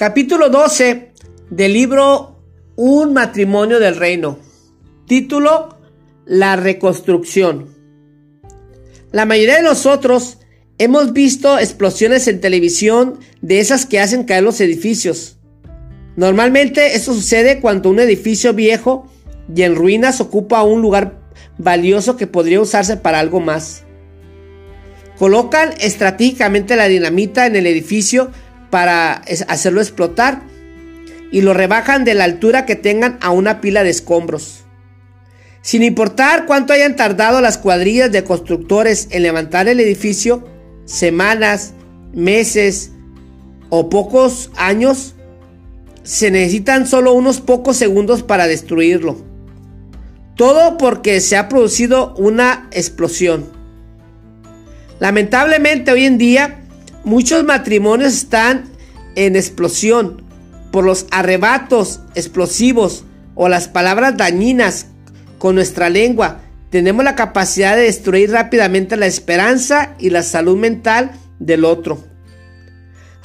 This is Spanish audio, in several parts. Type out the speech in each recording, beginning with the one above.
Capítulo 12 del libro Un matrimonio del reino. Título La reconstrucción. La mayoría de nosotros hemos visto explosiones en televisión de esas que hacen caer los edificios. Normalmente esto sucede cuando un edificio viejo y en ruinas ocupa un lugar valioso que podría usarse para algo más. Colocan estratégicamente la dinamita en el edificio para hacerlo explotar y lo rebajan de la altura que tengan a una pila de escombros. Sin importar cuánto hayan tardado las cuadrillas de constructores en levantar el edificio, semanas, meses o pocos años, se necesitan solo unos pocos segundos para destruirlo. Todo porque se ha producido una explosión. Lamentablemente hoy en día Muchos matrimonios están en explosión por los arrebatos explosivos o las palabras dañinas con nuestra lengua. Tenemos la capacidad de destruir rápidamente la esperanza y la salud mental del otro,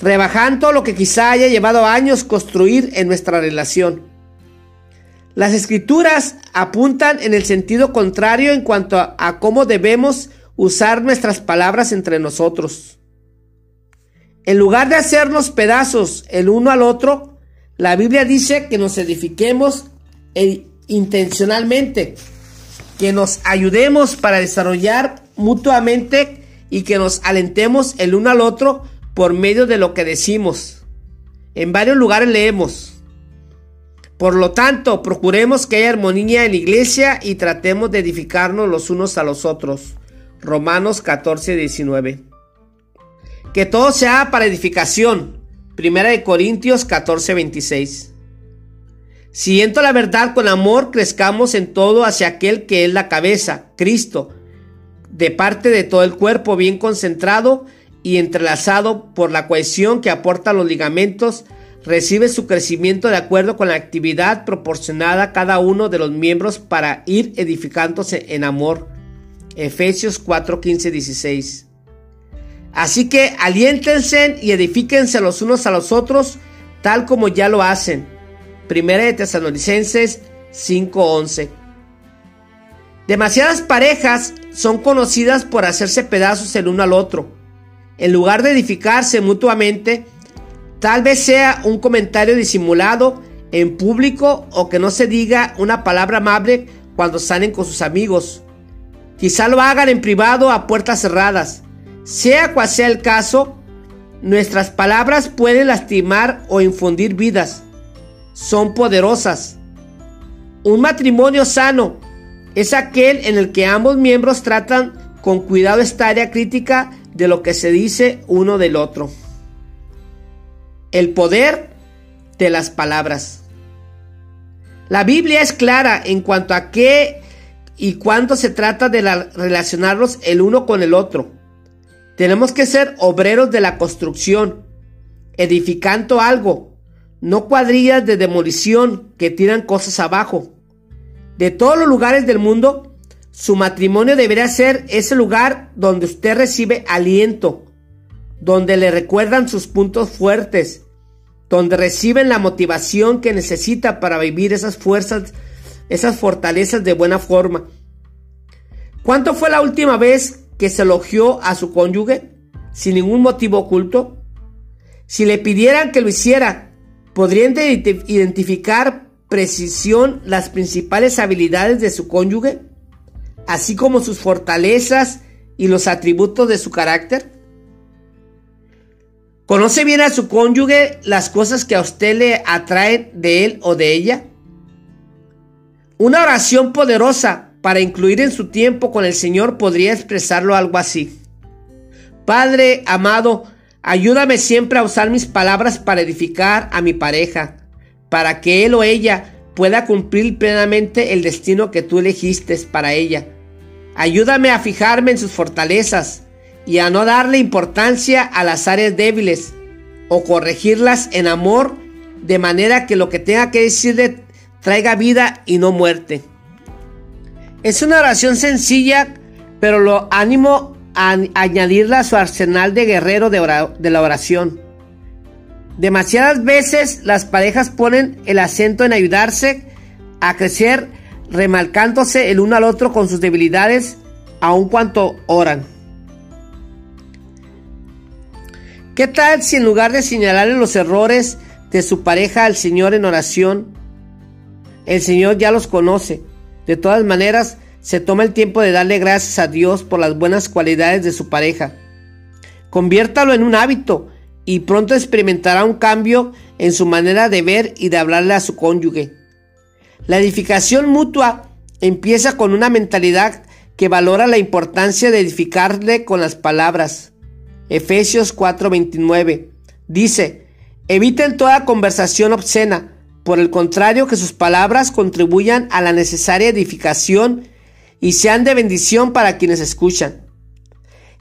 rebajando lo que quizá haya llevado años construir en nuestra relación. Las escrituras apuntan en el sentido contrario en cuanto a, cómo debemos usar nuestras palabras entre nosotros. En lugar de hacernos pedazos el uno al otro, la Biblia dice que nos edifiquemos e intencionalmente, que nos ayudemos para desarrollar mutuamente y que nos alentemos el uno al otro por medio de lo que decimos. En varios lugares leemos. Por lo tanto, procuremos que haya armonía en la iglesia y tratemos de edificarnos los unos a los otros. Romanos 14, 19 que todo sea para edificación. Primera de Corintios 14, 26. Siguiendo la verdad con amor, crezcamos en todo hacia aquel que es la cabeza, Cristo, de parte de todo el cuerpo bien concentrado y entrelazado por la cohesión que aporta los ligamentos, recibe su crecimiento de acuerdo con la actividad proporcionada a cada uno de los miembros para ir edificándose en amor. Efesios 4, 15, 16. Así que aliéntense y edifíquense los unos a los otros, tal como ya lo hacen. Primera de Tesalonicenses 5:11. Demasiadas parejas son conocidas por hacerse pedazos el uno al otro. En lugar de edificarse mutuamente, tal vez sea un comentario disimulado en público o que no se diga una palabra amable cuando salen con sus amigos. Quizá lo hagan en privado a puertas cerradas. Sea cual sea el caso, nuestras palabras pueden lastimar o infundir vidas. Son poderosas. Un matrimonio sano es aquel en el que ambos miembros tratan con cuidado esta área crítica de lo que se dice uno del otro. El poder de las palabras. La Biblia es clara en cuanto a qué y cuándo se trata de relacionarnos el uno con el otro. Tenemos que ser obreros de la construcción, edificando algo, no cuadrillas de demolición que tiran cosas abajo. De todos los lugares del mundo, su matrimonio debería ser ese lugar donde usted recibe aliento, donde le recuerdan sus puntos fuertes, donde reciben la motivación que necesita para vivir esas fuerzas, esas fortalezas de buena forma. ¿Cuánto fue la última vez que se elogió a su cónyuge sin ningún motivo oculto? Si le pidieran que lo hiciera, ¿podrían identificar precisión las principales habilidades de su cónyuge, así como sus fortalezas y los atributos de su carácter? ¿Conoce bien a su cónyuge las cosas que a usted le atraen de él o de ella? Una oración poderosa para incluir en su tiempo con el Señor podría expresarlo algo así. Padre amado, ayúdame siempre a usar mis palabras para edificar a mi pareja, para que él o ella pueda cumplir plenamente el destino que tú elegiste para ella. Ayúdame a fijarme en sus fortalezas y a no darle importancia a las áreas débiles o corregirlas en amor de manera que lo que tenga que decirle traiga vida y no muerte. Es una oración sencilla, pero lo animo a añadirla a su arsenal de guerrero de, la oración. Demasiadas veces las parejas ponen el acento en ayudarse a crecer, remarcándose el uno al otro con sus debilidades, aun cuanto oran. ¿Qué tal si en lugar de señalarle los errores de su pareja al Señor en oración, el Señor ya los conoce? De todas maneras, se toma el tiempo de darle gracias a Dios por las buenas cualidades de su pareja. Conviértalo en un hábito y pronto experimentará un cambio en su manera de ver y de hablarle a su cónyuge. La edificación mutua empieza con una mentalidad que valora la importancia de edificarle con las palabras. Efesios 4:29 dice, eviten toda conversación obscena, por el contrario que sus palabras contribuyan a la necesaria edificación y sean de bendición para quienes escuchan.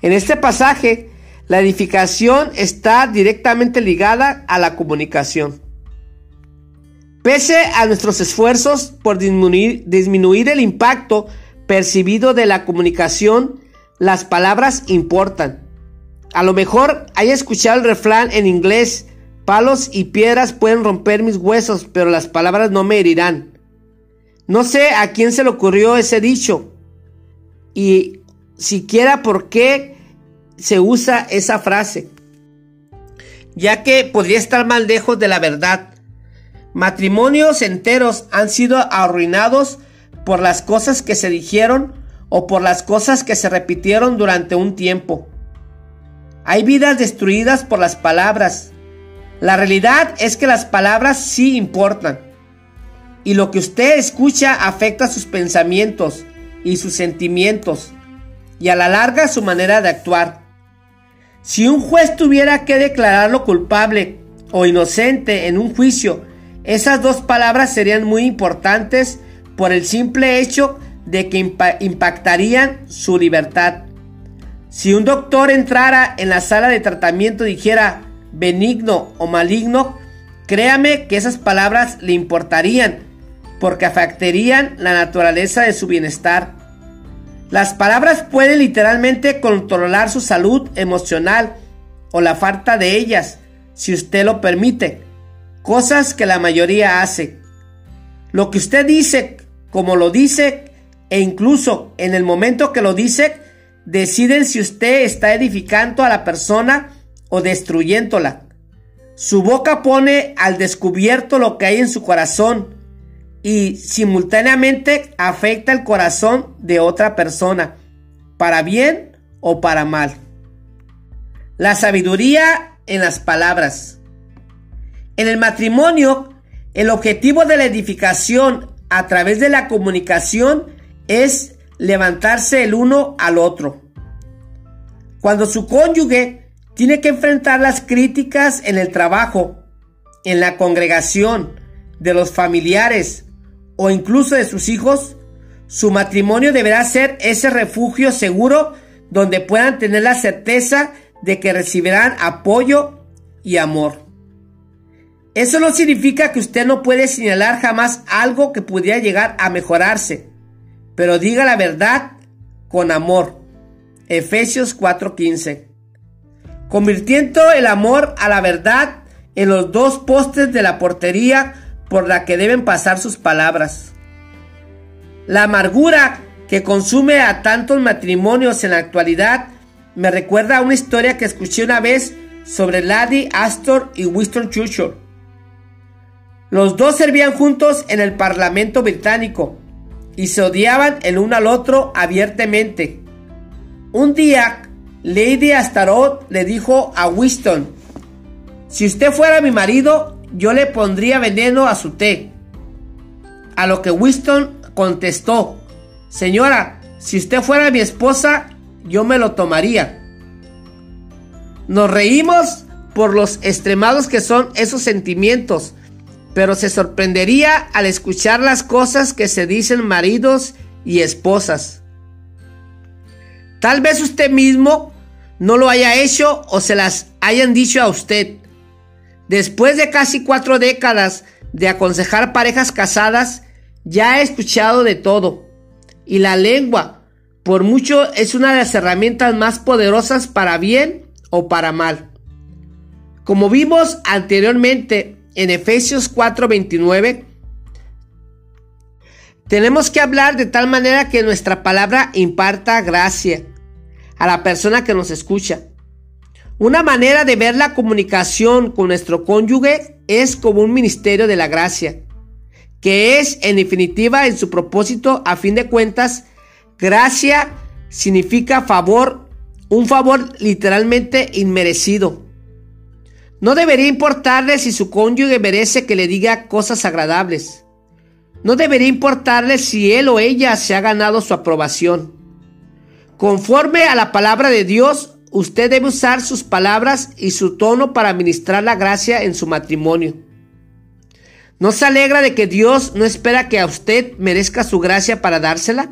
En este pasaje, la edificación está directamente ligada a la comunicación. Pese a nuestros esfuerzos por disminuir, el impacto percibido de la comunicación, las palabras importan. A lo mejor haya escuchado el refrán en inglés, palos y piedras pueden romper mis huesos, pero las palabras no me herirán. No sé a quién se le ocurrió ese dicho y siquiera por qué se usa esa frase, ya que podría estar mal lejos de la verdad. Matrimonios enteros han sido arruinados por las cosas que se dijeron o por las cosas que se repitieron durante un tiempo. Hay vidas destruidas por las palabras. La realidad es que las palabras sí importan. Y lo que usted escucha afecta sus pensamientos y sus sentimientos y a la larga su manera de actuar. Si un juez tuviera que declararlo culpable o inocente en un juicio, esas dos palabras serían muy importantes por el simple hecho de que impactarían su libertad. Si un doctor entrara en la sala de tratamiento y dijera benigno o maligno, créame que esas palabras le importarían porque afectarían la naturaleza de su bienestar. Las palabras pueden literalmente controlar su salud emocional o la falta de ellas, si usted lo permite, cosas que la mayoría hace. Lo que usted dice, como lo dice, e incluso en el momento que lo dice, deciden si usted está edificando a la persona o destruyéndola. Su boca pone al descubierto lo que hay en su corazón y simultáneamente afecta el corazón de otra persona, para bien o para mal. La sabiduría en las palabras. En el matrimonio, el objetivo de la edificación a través de la comunicación es levantarse el uno al otro. Cuando su cónyuge tiene que enfrentar las críticas en el trabajo, en la congregación, de los familiares, o incluso de sus hijos, su matrimonio deberá ser ese refugio seguro donde puedan tener la certeza de que recibirán apoyo y amor. Eso no significa que usted no puede señalar jamás algo que pudiera llegar a mejorarse, pero diga la verdad con amor. Efesios 4:15. Convirtiendo el amor a la verdad en los dos postes de la portería por la que deben pasar sus palabras. La amargura que consume a tantos matrimonios en la actualidad me recuerda a una historia que escuché una vez sobre Lady Astor y Winston Churchill. Los dos servían juntos en el Parlamento británico y se odiaban el uno al otro abiertamente. Un día, Lady Astaroth le dijo a Winston, si usted fuera mi marido, yo le pondría veneno a su té. A lo que Winston contestó, Señora, si usted fuera mi esposa, yo me lo tomaría. Nos reímos por los extremados que son esos sentimientos, pero se sorprendería al escuchar las cosas que se dicen maridos y esposas. Tal vez usted mismo no lo haya hecho o se las hayan dicho a usted. Después de casi cuatro décadas de aconsejar parejas casadas, ya he escuchado de todo. Y la lengua, por mucho, es una de las herramientas más poderosas para bien o para mal. Como vimos anteriormente en Efesios 4:29, tenemos que hablar de tal manera que nuestra palabra imparta gracia a la persona que nos escucha. Una manera de ver la comunicación con nuestro cónyuge es como un ministerio de la gracia, que es en definitiva en su propósito, a fin de cuentas, gracia significa favor, un favor literalmente inmerecido. No debería importarle si su cónyuge merece que le diga cosas agradables. No debería importarle si él o ella se ha ganado su aprobación. Conforme a la palabra de Dios, usted debe usar sus palabras y su tono para ministrar la gracia en su matrimonio. ¿No se alegra de que Dios no espera que a usted merezca su gracia para dársela?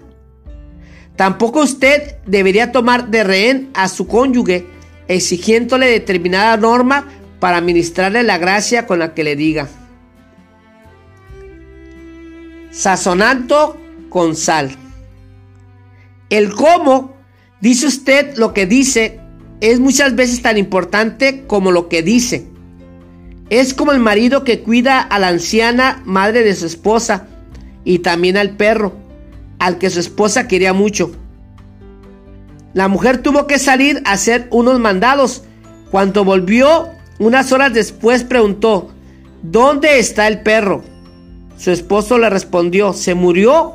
Tampoco usted debería tomar de rehén a su cónyuge exigiéndole determinada norma para ministrarle la gracia con la que le diga sazonando con sal. El cómo, dice usted lo que dice, es muchas veces tan importante como lo que dice. Es como el marido que cuida a la anciana madre de su esposa y también al perro, al que su esposa quería mucho. La mujer tuvo que salir a hacer unos mandados. Cuando volvió, unas horas después preguntó, ¿dónde está el perro? Su esposo le respondió, ¿se murió?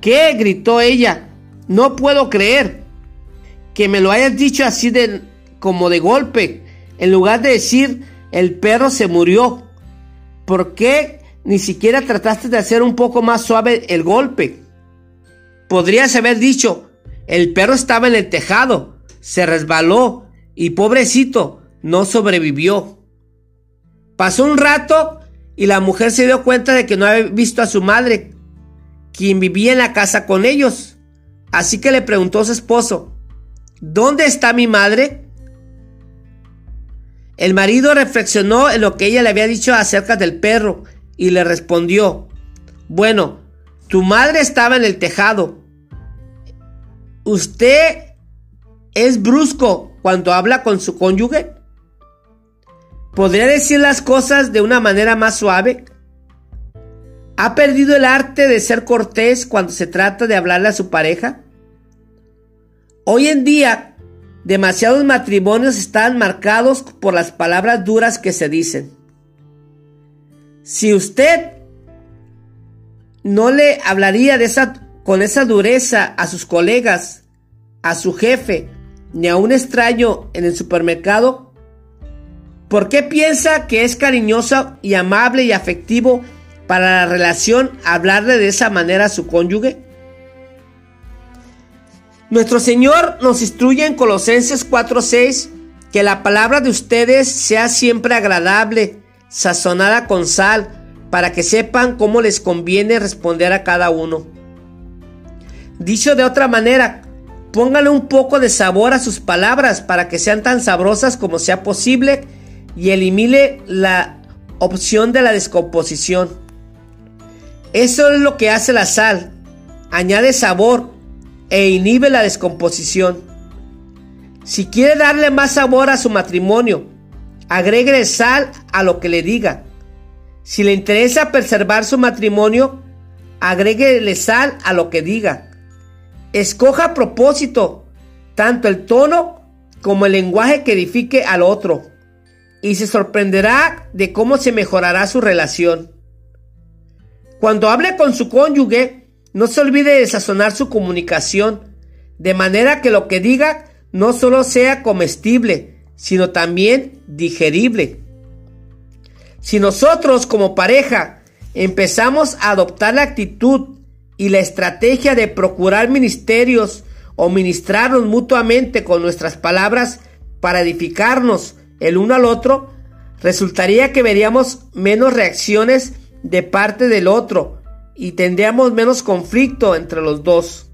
¿Qué? gritó ella. No puedo creer que me lo hayas dicho así de como de golpe, en lugar de decir el perro se murió. ¿Por qué ni siquiera trataste de hacer un poco más suave el golpe? Podrías haber dicho, el perro estaba en el tejado, se resbaló y pobrecito, no sobrevivió. Pasó un rato y la mujer se dio cuenta de que no había visto a su madre, quien vivía en la casa con ellos. Así que le preguntó a su esposo, ¿dónde está mi madre? El marido reflexionó en lo que ella le había dicho acerca del perro y le respondió, bueno, tu madre estaba en el tejado. ¿Usted es brusco cuando habla con su cónyuge? ¿Podría decir las cosas de una manera más suave? ¿Ha perdido el arte de ser cortés cuando se trata de hablarle a su pareja? Hoy en día, demasiados matrimonios están marcados por las palabras duras que se dicen. Si usted no le hablaría con esa dureza a sus colegas, a su jefe, ni a un extraño en el supermercado, ¿Por qué piensa que es cariñoso y amable y afectivo para la relación hablarle de esa manera a su cónyuge? Nuestro Señor nos instruye en Colosenses 4:6 que la palabra de ustedes sea siempre agradable, sazonada con sal, para que sepan cómo les conviene responder a cada uno. Dicho de otra manera, póngale un poco de sabor a sus palabras para que sean tan sabrosas como sea posible y elimine la opción de la descomposición. Eso es lo que hace la sal. Añade sabor e inhibe la descomposición. Si quiere darle más sabor a su matrimonio, agregue sal a lo que le diga. Si le interesa preservar su matrimonio, agréguele sal a lo que diga. Escoja a propósito tanto el tono como el lenguaje que edifique al otro y se sorprenderá de cómo se mejorará su relación. Cuando hable con su cónyuge, no se olvide de sazonar su comunicación, de manera que lo que diga no solo sea comestible, sino también digerible. Si nosotros como pareja empezamos a adoptar la actitud y la estrategia de procurar ministerios o ministrarnos mutuamente con nuestras palabras para edificarnos el uno al otro, resultaría que veríamos menos reacciones de parte del otro y tendríamos menos conflicto entre los dos.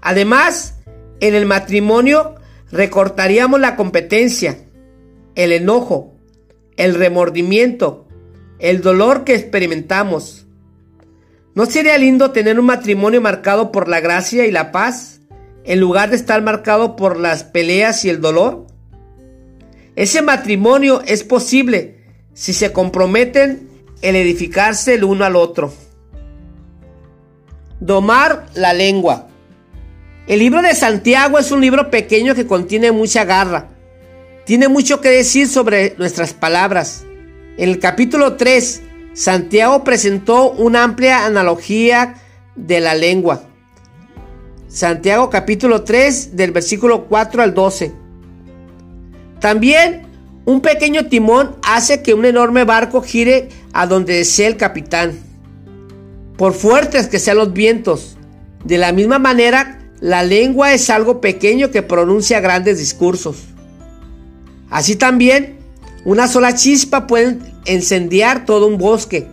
Además, en el matrimonio recortaríamos la competencia, el enojo, el remordimiento, el dolor que experimentamos. ¿No sería lindo tener un matrimonio marcado por la gracia y la paz en lugar de estar marcado por las peleas y el dolor? Ese matrimonio es posible si se comprometen en edificarse el uno al otro. Domar la lengua. El libro de Santiago es un libro pequeño que contiene mucha garra. Tiene mucho que decir sobre nuestras palabras. En el capítulo 3, Santiago presentó una amplia analogía de la lengua. Santiago capítulo 3 del versículo 4 al 12. También un pequeño timón hace que un enorme barco gire a donde desee el capitán por fuertes que sean los vientos. De la misma manera, la lengua es algo pequeño que pronuncia grandes discursos. Así también, una sola chispa puede encendiar todo un bosque.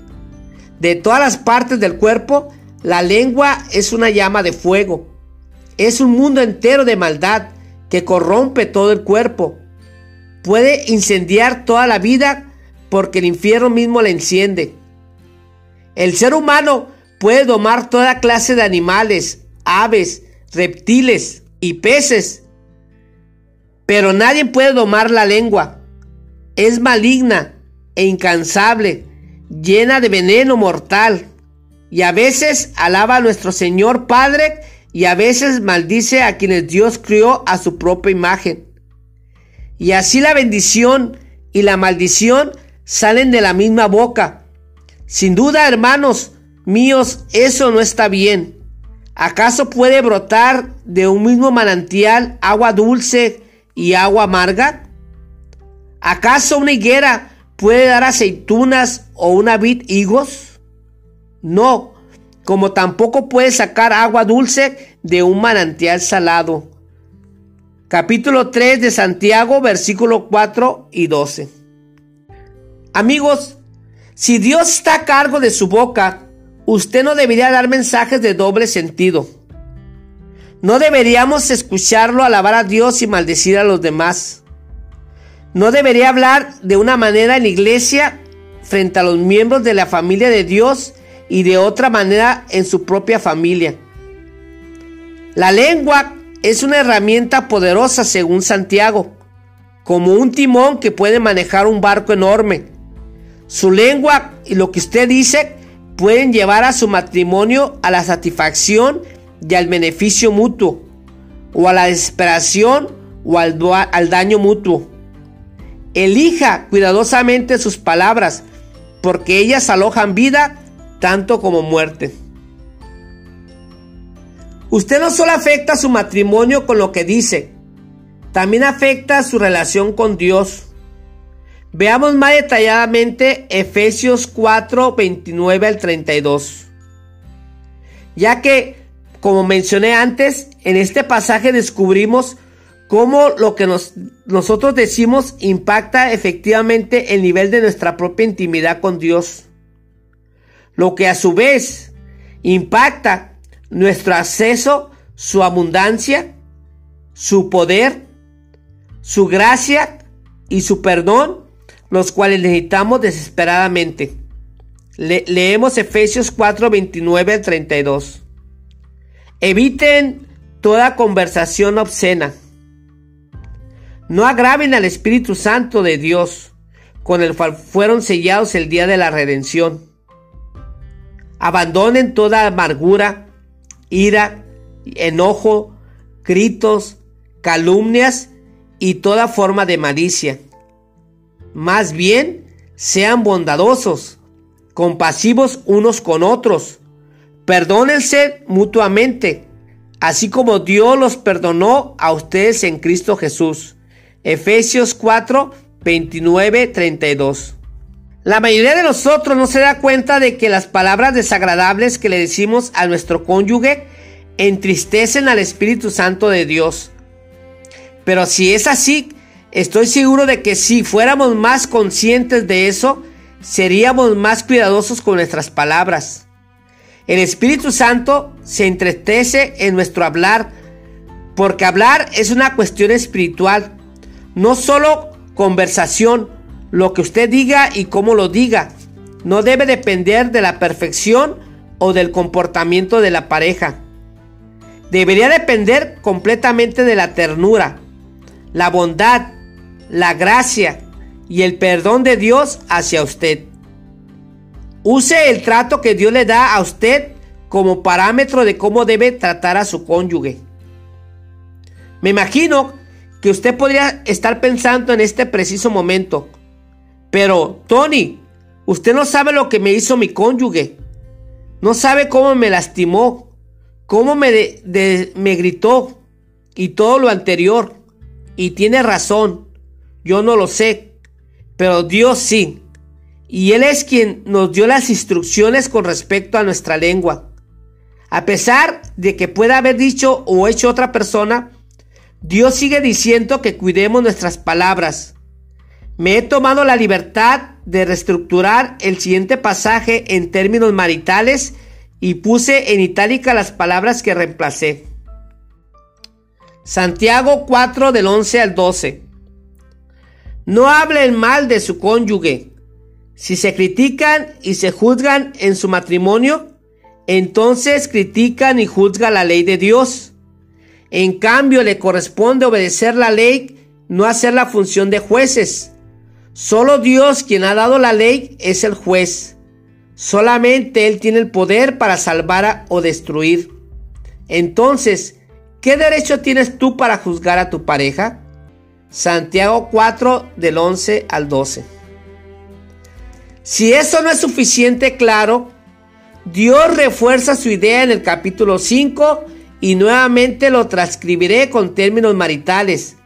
De todas las partes del cuerpo, la lengua es una llama de fuego. Es un mundo entero de maldad que corrompe todo el cuerpo. Puede incendiar toda la vida porque el infierno mismo la enciende. El ser humano puede domar toda clase de animales, aves, reptiles y peces, pero nadie puede domar la lengua. Es maligna e incansable, llena de veneno mortal, y a veces alaba a nuestro Señor Padre y a veces maldice a quienes Dios crió a su propia imagen. Y así la bendición y la maldición salen de la misma boca. Sin duda, hermanos, Míos, eso no está bien. ¿Acaso puede brotar de un mismo manantial agua dulce y agua amarga? ¿Acaso una higuera puede dar aceitunas o una vid higos? No, como tampoco puede sacar agua dulce de un manantial salado. Capítulo 3 de Santiago, versículo 4 y 12. Amigos, si Dios está a cargo de su boca, Usted no debería dar mensajes de doble sentido. No deberíamos escucharlo alabar a Dios y maldecir a los demás. No debería hablar de una manera en iglesia frente a los miembros de la familia de Dios y de otra manera en su propia familia. La lengua es una herramienta poderosa según Santiago, como un timón que puede manejar un barco enorme. Su lengua y lo que usted dice pueden llevar a su matrimonio a la satisfacción y al beneficio mutuo, o a la desesperación o al, al daño mutuo. Elija cuidadosamente sus palabras, porque ellas alojan vida tanto como muerte. Usted no solo afecta su matrimonio con lo que dice, también afecta su relación con Dios. Veamos más detalladamente Efesios 4, 29 al 32. Ya que, como mencioné antes, en este pasaje descubrimos cómo lo que nos, nosotros decimos impacta efectivamente el nivel de nuestra propia intimidad con Dios. Lo que a su vez impacta nuestro acceso, su abundancia, su poder, su gracia y su perdón los cuales necesitamos desesperadamente. leemos Efesios 4, 29 al 32. Eviten toda conversación obscena. No agraven al Espíritu Santo de Dios, con el cual fueron sellados el día de la redención. Abandonen toda amargura, ira, enojo, gritos, calumnias y toda forma de malicia más bien, sean bondadosos, compasivos unos con otros. Perdónense mutuamente, así como Dios los perdonó a ustedes en Cristo Jesús. Efesios 4, 29, 32. La mayoría de nosotros no se da cuenta de que las palabras desagradables que le decimos a nuestro cónyuge entristecen al Espíritu Santo de Dios. Pero si es así, Estoy seguro de que si fuéramos más conscientes de eso, seríamos más cuidadosos con nuestras palabras. El Espíritu Santo se entristece en nuestro hablar, porque hablar es una cuestión espiritual, no solo conversación, lo que usted diga y cómo lo diga, no debe depender de la perfección o del comportamiento de la pareja. Debería depender completamente de la ternura, la bondad, la gracia y el perdón de Dios hacia usted. Use el trato que Dios le da a usted como parámetro de cómo debe tratar a su cónyuge. Me imagino que usted podría estar pensando en este preciso momento, pero Tony, usted no sabe lo que me hizo mi cónyuge, no sabe cómo me lastimó, cómo me, me gritó y todo lo anterior. Y tiene razón, yo no lo sé, pero Dios sí. Y Él es quien nos dio las instrucciones con respecto a nuestra lengua. A pesar de que pueda haber dicho o hecho otra persona, Dios sigue diciendo que cuidemos nuestras palabras. Me he tomado la libertad de reestructurar el siguiente pasaje en términos maritales y puse en itálica las palabras que reemplacé. Santiago 4 del 11 al 12. No hablen mal de su cónyuge. Si se critican y se juzgan en su matrimonio, entonces critican y juzgan la ley de Dios. En cambio, le corresponde obedecer la ley, no hacer la función de jueces. Solo Dios, quien ha dado la ley, es el juez. Solamente Él tiene el poder para salvar o destruir. Entonces, ¿qué derecho tienes tú para juzgar a tu pareja? Santiago 4 del 11 al 12. Si eso no es suficiente claro, Dios refuerza su idea en el capítulo 5 y nuevamente lo transcribiré con términos maritales.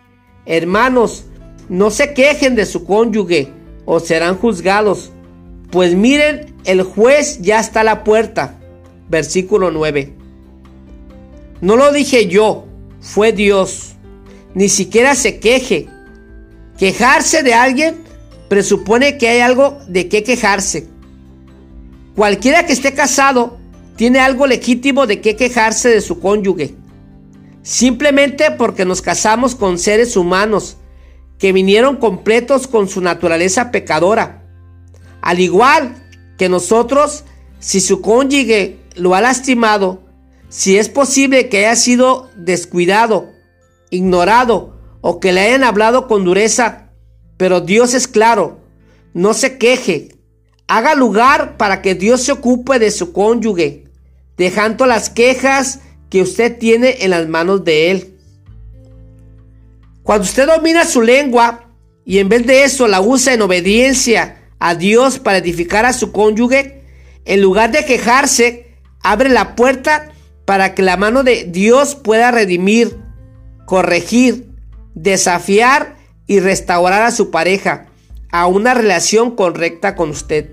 Hermanos, no se quejen de su cónyuge o serán juzgados. Pues miren, el juez ya está a la puerta. Versículo 9. No lo dije yo, fue Dios. Ni siquiera se queje. Quejarse de alguien presupone que hay algo de qué quejarse. Cualquiera que esté casado tiene algo legítimo de qué quejarse de su cónyuge. Simplemente porque nos casamos con seres humanos que vinieron completos con su naturaleza pecadora. Al igual que nosotros, si su cónyuge lo ha lastimado, si es posible que haya sido descuidado, ignorado o que le hayan hablado con dureza, pero Dios es claro, no se queje, Haga lugar para que Dios se ocupe de su cónyuge, dejando las quejas que usted tiene en las manos de Él. Cuando usted domina su lengua y en vez de eso la usa en obediencia a Dios para edificar a su cónyuge, en lugar de quejarse, abre la puerta para que la mano de Dios pueda redimir, corregir, desafiar y restaurar a su pareja a una relación correcta con usted.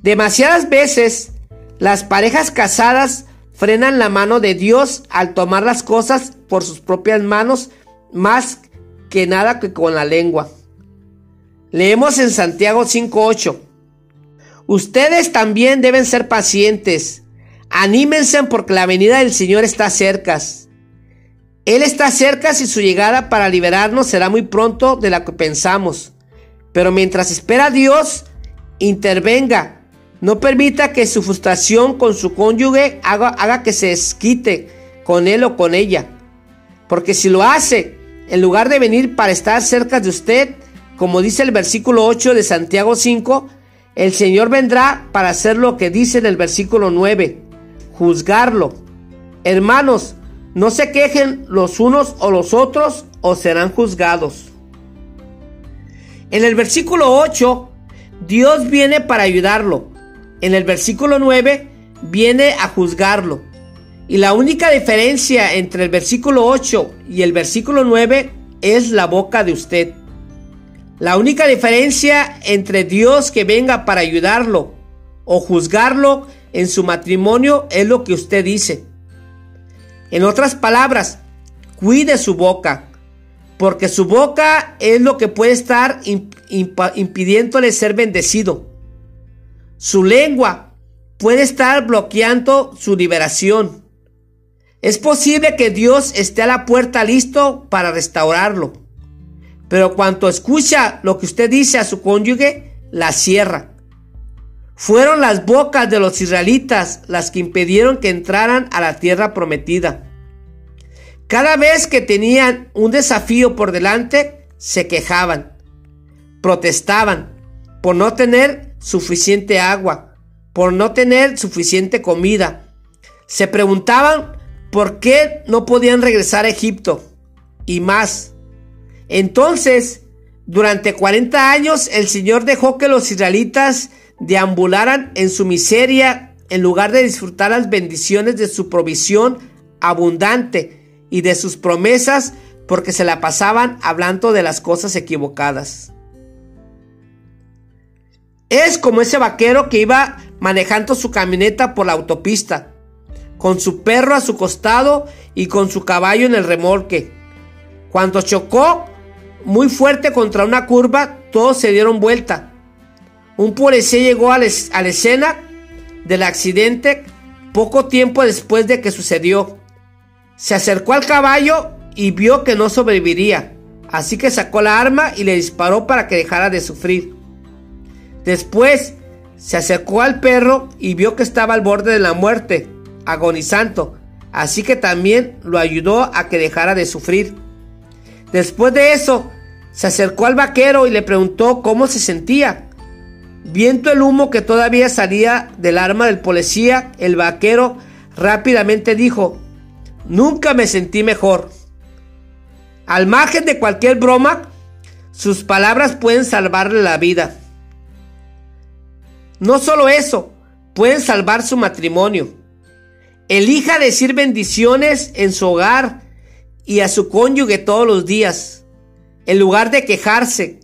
Demasiadas veces las parejas casadas frenan la mano de Dios al tomar las cosas por sus propias manos más que nada que con la lengua. Leemos en Santiago 5.8. Ustedes también deben ser pacientes. Anímense porque la venida del Señor está cerca. Él está cerca y su llegada para liberarnos será muy pronto de la que pensamos. Pero mientras espera Dios, intervenga no permita que su frustración con su cónyuge haga, que se esquite con él o con ella. Porque si lo hace, en lugar de venir para estar cerca de usted, como dice el versículo 8 de Santiago 5, el Señor vendrá para hacer lo que dice en el versículo 9, juzgarlo. Hermanos, no se quejen los unos o los otros o serán juzgados. En el versículo 8, Dios viene para ayudarlo en el versículo 9 viene a juzgarlo. Y la única diferencia entre el versículo 8 y el versículo 9 es la boca de usted. La única diferencia entre Dios que venga para ayudarlo o juzgarlo en su matrimonio es lo que usted dice. En otras palabras, cuide su boca, porque su boca es lo que puede estar impidiéndole ser bendecido. Su lengua puede estar bloqueando su liberación. Es posible que Dios esté a la puerta listo para restaurarlo. Pero cuando escucha lo que usted dice a su cónyuge, la cierra. Fueron las bocas de los israelitas las que impidieron que entraran a la tierra prometida. Cada vez que tenían un desafío por delante, se quejaban, protestaban por no tener suficiente agua, por no tener suficiente comida. Se preguntaban por qué no podían regresar a Egipto y más. Entonces, durante 40 años el Señor dejó que los israelitas deambularan en su miseria en lugar de disfrutar las bendiciones de su provisión abundante y de sus promesas porque se la pasaban hablando de las cosas equivocadas. Es como ese vaquero que iba manejando su camioneta por la autopista, con su perro a su costado y con su caballo en el remolque. Cuando chocó muy fuerte contra una curva, todos se dieron vuelta. Un policía llegó a la escena del accidente poco tiempo después de que sucedió. Se acercó al caballo y vio que no sobreviviría, así que sacó la arma y le disparó para que dejara de sufrir. Después se acercó al perro y vio que estaba al borde de la muerte, agonizando, así que también lo ayudó a que dejara de sufrir. Después de eso, se acercó al vaquero y le preguntó cómo se sentía. Viendo el humo que todavía salía del arma del policía, el vaquero rápidamente dijo, nunca me sentí mejor. Al margen de cualquier broma, sus palabras pueden salvarle la vida. No solo eso, pueden salvar su matrimonio. Elija decir bendiciones en su hogar y a su cónyuge todos los días. En lugar de quejarse,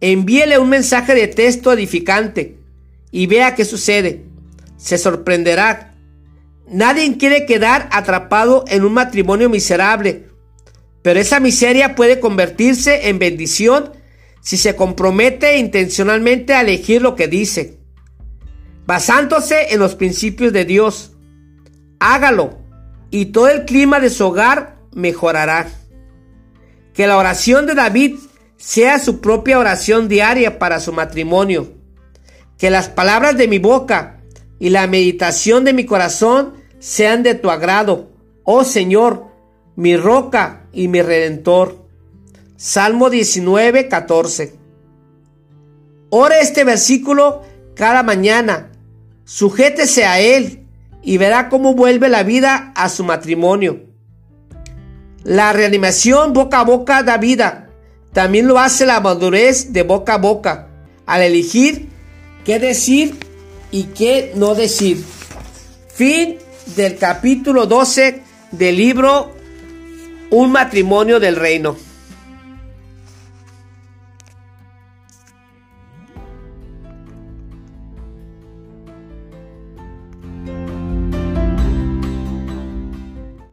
envíele un mensaje de texto edificante y vea qué sucede. Se sorprenderá. Nadie quiere quedar atrapado en un matrimonio miserable, pero esa miseria puede convertirse en bendición si se compromete intencionalmente a elegir lo que dice, basándose en los principios de Dios. Hágalo y todo el clima de su hogar mejorará. Que la oración de David sea su propia oración diaria para su matrimonio. Que las palabras de mi boca y la meditación de mi corazón sean de tu agrado, oh Señor, mi roca y mi redentor. Salmo 19, 14. Ora este versículo cada mañana. Sujétese a él y verá cómo vuelve la vida a su matrimonio. La reanimación boca a boca da vida. También lo hace la madurez de boca a boca, al elegir qué decir y qué no decir. Fin del capítulo 12 del libro Un matrimonio del reino.